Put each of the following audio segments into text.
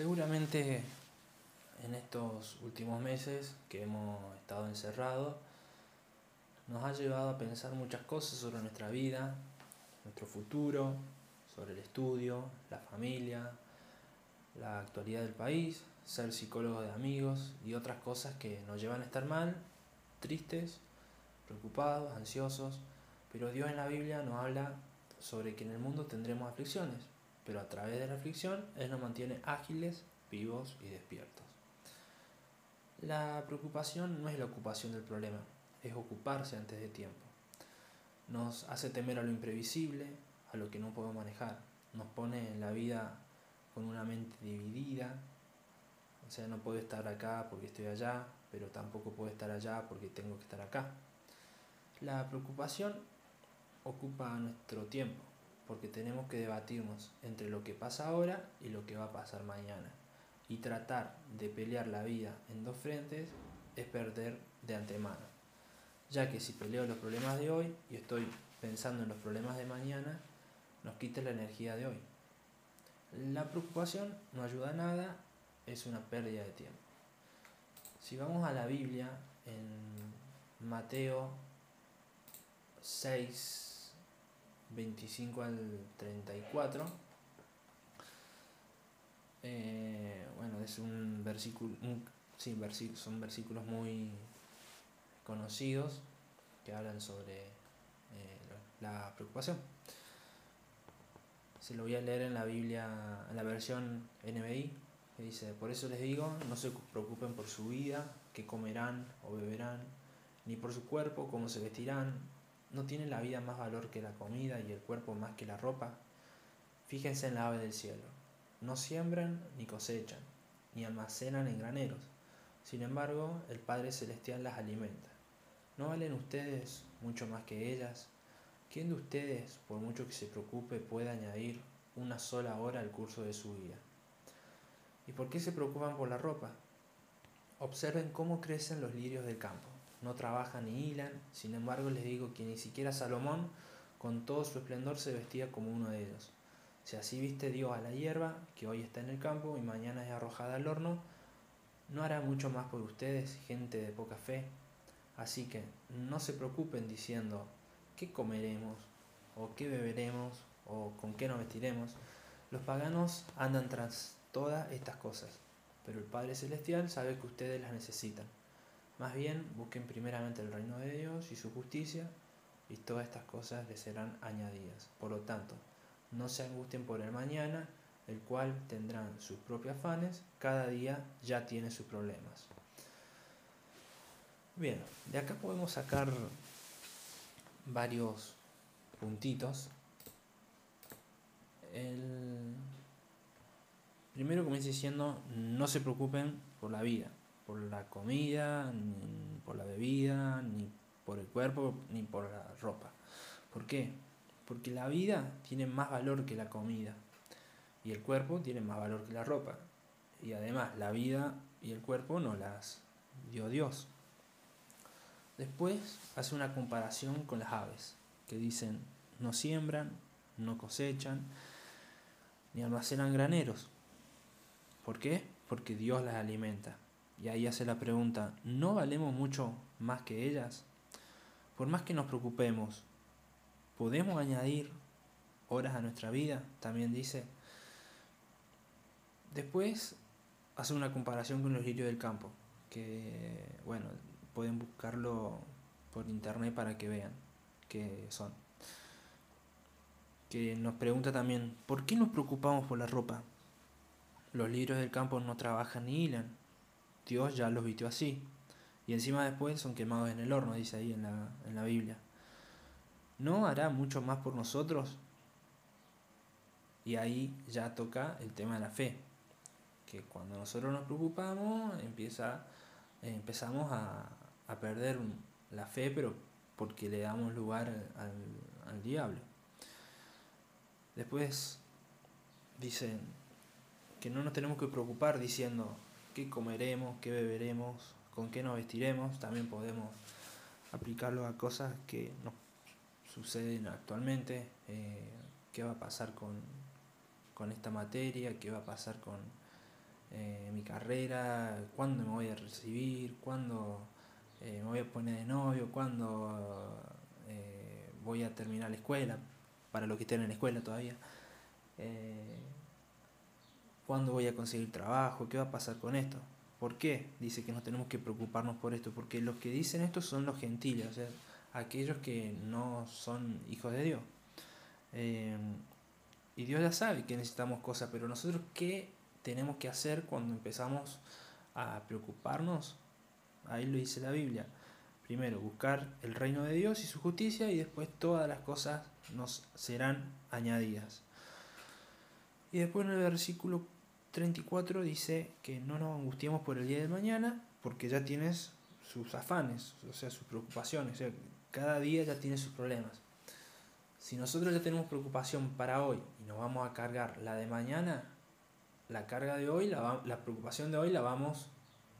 Seguramente en estos últimos meses que hemos estado encerrados, nos ha llevado a pensar muchas cosas sobre nuestra vida, nuestro futuro, sobre el estudio, la familia, la actualidad del país, ser psicólogos de amigos y otras cosas que nos llevan a estar mal, tristes, preocupados, ansiosos, pero Dios en la Biblia nos habla sobre que en el mundo tendremos aflicciones, pero a través de la aflicción Él nos mantiene ágiles, vivos y despiertos. La preocupación no es la ocupación del problema, es ocuparse antes de tiempo. Nos hace temer a lo imprevisible, a lo que no podemos manejar. Nos pone en la vida con una mente dividida. O sea, no puedo estar acá porque estoy allá, pero tampoco puedo estar allá porque tengo que estar acá. La preocupación ocupa nuestro tiempo, porque tenemos que debatirnos entre lo que pasa ahora y lo que va a pasar mañana. Y tratar de pelear la vida en dos frentes es perder de antemano, ya que si peleo los problemas de hoy y estoy pensando en los problemas de mañana, nos quita la energía de hoy. La preocupación no ayuda a nada, es una pérdida de tiempo. Si vamos a la Biblia, en Mateo 6, 25 al 34. Eh, bueno, es un versículo, sí, son versículos muy conocidos que hablan sobre eh, la preocupación. Se lo voy a leer en la Biblia, en la versión NBI, que dice, por eso les digo, no se preocupen por su vida, qué comerán o beberán, ni por su cuerpo, cómo se vestirán ¿No tiene la vida más valor que la comida y el cuerpo más que la ropa? Fíjense en la ave del cielo. No siembran ni cosechan, ni almacenan en graneros. Sin embargo, el Padre Celestial las alimenta. ¿No valen ustedes mucho más que ellas? ¿Quién de ustedes, por mucho que se preocupe, puede añadir una sola hora al curso de su vida? ¿Y por qué se preocupan por la ropa? Observen cómo crecen los lirios del campo no trabajan ni hilan, sin embargo les digo que ni siquiera Salomón con todo su esplendor se vestía como uno de ellos. Si así viste Dios a la hierba, que hoy está en el campo y mañana es arrojada al horno, no hará mucho más por ustedes, gente de poca fe. Así que no se preocupen diciendo, ¿qué comeremos? ¿O qué beberemos? ¿O con qué nos vestiremos? Los paganos andan tras todas estas cosas, pero el Padre Celestial sabe que ustedes las necesitan. Más bien busquen primeramente el reino de Dios y su justicia y todas estas cosas les serán añadidas. Por lo tanto, no se angustien por el mañana, el cual tendrán sus propios afanes, cada día ya tiene sus problemas. Bien, de acá podemos sacar varios puntitos. El primero comienza diciendo, no se preocupen por la vida por la comida, ni por la bebida, ni por el cuerpo, ni por la ropa. ¿Por qué? Porque la vida tiene más valor que la comida y el cuerpo tiene más valor que la ropa. Y además la vida y el cuerpo no las dio Dios. Después hace una comparación con las aves, que dicen, no siembran, no cosechan, ni almacenan graneros. ¿Por qué? Porque Dios las alimenta. Y ahí hace la pregunta, ¿no valemos mucho más que ellas? Por más que nos preocupemos, ¿podemos añadir horas a nuestra vida? También dice. Después hace una comparación con los lirios del campo, que bueno, pueden buscarlo por internet para que vean qué son. Que nos pregunta también, ¿por qué nos preocupamos por la ropa? Los lirios del campo no trabajan ni hilan Dios ya los vistió así. Y encima después son quemados en el horno, dice ahí en la, en la Biblia. ¿No hará mucho más por nosotros? Y ahí ya toca el tema de la fe. Que cuando nosotros nos preocupamos, empieza, empezamos a, a perder la fe, pero porque le damos lugar al, al diablo. Después dicen que no nos tenemos que preocupar diciendo, qué comeremos, qué beberemos, con qué nos vestiremos, también podemos aplicarlo a cosas que nos suceden actualmente, eh, qué va a pasar con, esta materia, qué va a pasar con eh, mi carrera, cuándo me voy a recibir, cuándo eh, me voy a poner de novio, cuándo voy a terminar la escuela, para los que estén en la escuela todavía, cuándo voy a conseguir trabajo, qué va a pasar con esto. ¿Por qué? Dice que no tenemos que preocuparnos por esto, porque los que dicen esto son los gentiles, o sea, aquellos que no son hijos de Dios. y Dios ya sabe que necesitamos cosas, pero nosotros qué tenemos que hacer cuando empezamos a preocuparnos? Ahí lo dice la Biblia. Primero, buscar el reino de Dios y su justicia y después todas las cosas nos serán añadidas. Y después en el versículo 34 dice que no nos angustiemos por el día de mañana porque ya tienes sus afanes, o sea, sus preocupaciones. O sea, cada día ya tiene sus problemas. Si nosotros ya tenemos preocupación para hoy y nos vamos a cargar la de mañana, la carga de hoy, la, preocupación de hoy la vamos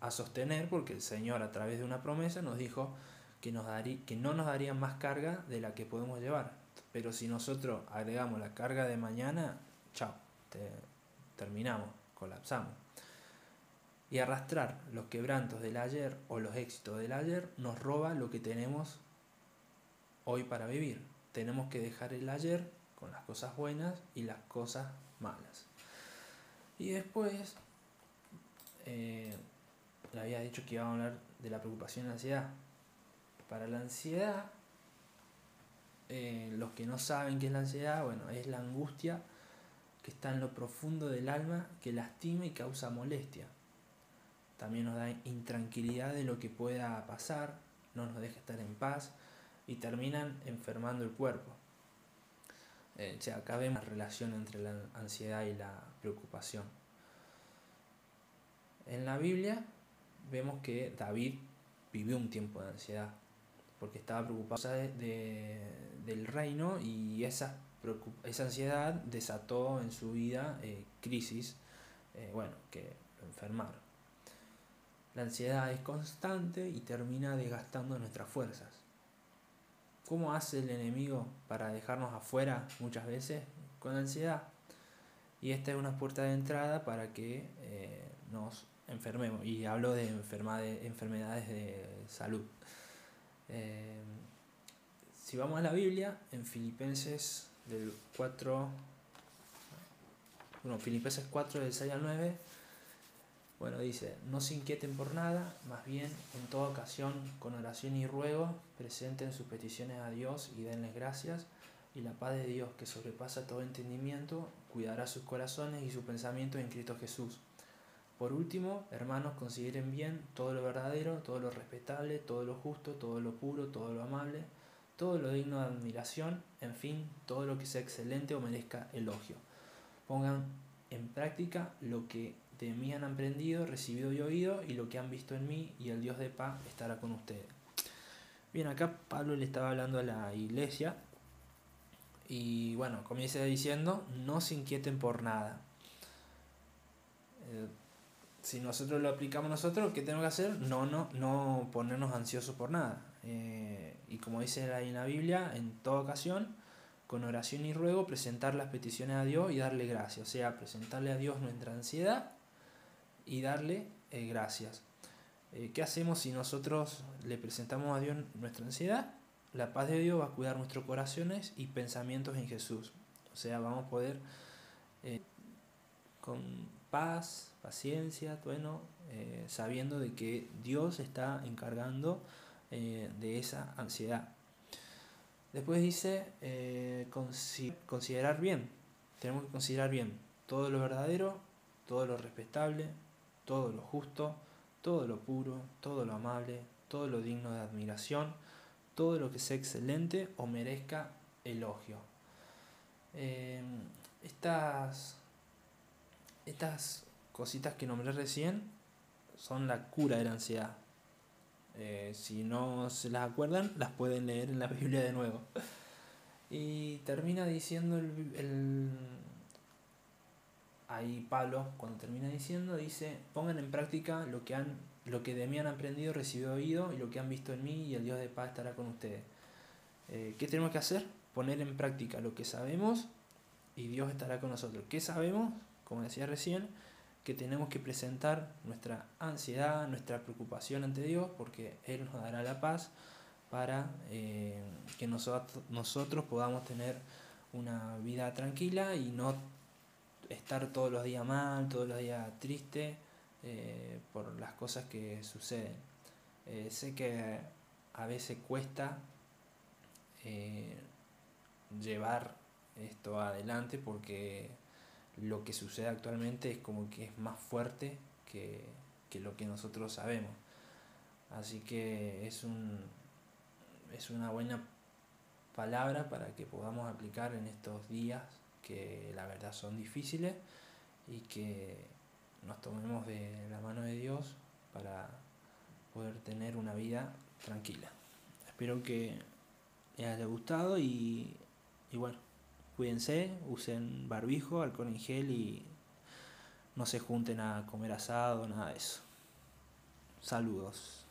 a sostener porque el Señor a través de una promesa nos dijo que, nos daría, que no nos daría más carga de la que podemos llevar. Pero si nosotros agregamos la carga de mañana, chao, terminamos, colapsamos. Y arrastrar los quebrantos del ayer o los éxitos del ayer nos roba lo que tenemos hoy para vivir. Tenemos que dejar el ayer con las cosas buenas y las cosas malas. Y después, eh, le había dicho que iba a hablar de la preocupación y la ansiedad. Para la ansiedad, eh, los que no saben qué es la ansiedad, bueno, es la angustia que está en lo profundo del alma, que lastima y causa molestia. También nos da intranquilidad de lo que pueda pasar, no nos deja estar en paz y terminan enfermando el cuerpo. Eh, o sea, acá vemos la relación entre la ansiedad y la preocupación. En la Biblia vemos que David vivió un tiempo de ansiedad, porque estaba preocupado del reino y esa, esa ansiedad desató en su vida eh, crisis, eh, bueno, que enfermaron. La ansiedad es constante y termina desgastando nuestras fuerzas. ¿Cómo hace el enemigo para dejarnos afuera muchas veces? Con ansiedad. Y esta es una puerta de entrada para que eh, nos enfermemos. Y hablo de enfermedades de salud. Eh, si vamos a la Biblia, en Filipenses del 4, bueno, Filipenses 4 del 6 al 9, bueno, dice, no se inquieten por nada, más bien en toda ocasión, con oración y ruego, presenten sus peticiones a Dios y denles gracias, y la paz de Dios, que sobrepasa todo entendimiento, cuidará sus corazones y sus pensamientos en Cristo Jesús. Por último, hermanos, consideren bien todo lo verdadero, todo lo respetable, todo lo justo, todo lo puro, todo lo amable, todo lo digno de admiración, en fin, todo lo que sea excelente o merezca elogio. Pongan en práctica lo que de mí han aprendido, recibido y oído, y lo que han visto en mí, y el Dios de paz estará con ustedes. Bien, acá Pablo le estaba hablando a la iglesia, y bueno, comienza diciendo, no se inquieten por nada. Eh, si nosotros lo aplicamos nosotros, ¿qué tenemos que hacer? No, no, no ponernos ansiosos por nada. Eh, y como dice ahí en la Biblia, en toda ocasión, con oración y ruego, presentar las peticiones a Dios y darle gracias. O sea, presentarle a Dios nuestra ansiedad y darle eh, gracias. Eh, ¿Qué hacemos si nosotros le presentamos a Dios nuestra ansiedad? La paz de Dios va a cuidar nuestros corazones y pensamientos en Jesús. O sea, vamos a poder con paz, paciencia, bueno, sabiendo de que Dios está encargando de esa ansiedad. Después dice considerar bien. Tenemos que considerar bien todo lo verdadero, todo lo respetable, todo lo justo, todo lo puro, todo lo amable, todo lo digno de admiración, todo lo que sea excelente o merezca elogio. Em, estas, estas cositas que nombré recién son la cura de la ansiedad. Eh, si no se las acuerdan, las pueden leer en la Biblia de nuevo. Y termina diciendo el ahí Pablo, cuando termina diciendo, dice, pongan en práctica lo que, han, lo que de mí han aprendido, recibido oído y lo que han visto en mí y el Dios de paz estará con ustedes. Eh, ¿Qué tenemos que hacer? Poner en práctica lo que sabemos y Dios estará con nosotros. ¿Qué sabemos? Como decía recién, que tenemos que presentar nuestra ansiedad, nuestra preocupación ante Dios, porque Él nos dará la paz para eh, que nosotros, podamos tener una vida tranquila y no estar todos los días mal, todos los días triste eh, por las cosas que suceden. Eh, sé que a veces cuesta llevar esto adelante porque lo que sucede actualmente es como que es más fuerte que, lo que nosotros sabemos. Así que es, un, es una buena palabra para que podamos aplicar en estos días que la verdad son difíciles y que nos tomemos de la mano de Dios para poder tener una vida tranquila. Espero que les haya gustado y, y bueno. Cuídense, usen barbijo, alcohol en gel y no se junten a comer asado, nada de eso. Saludos.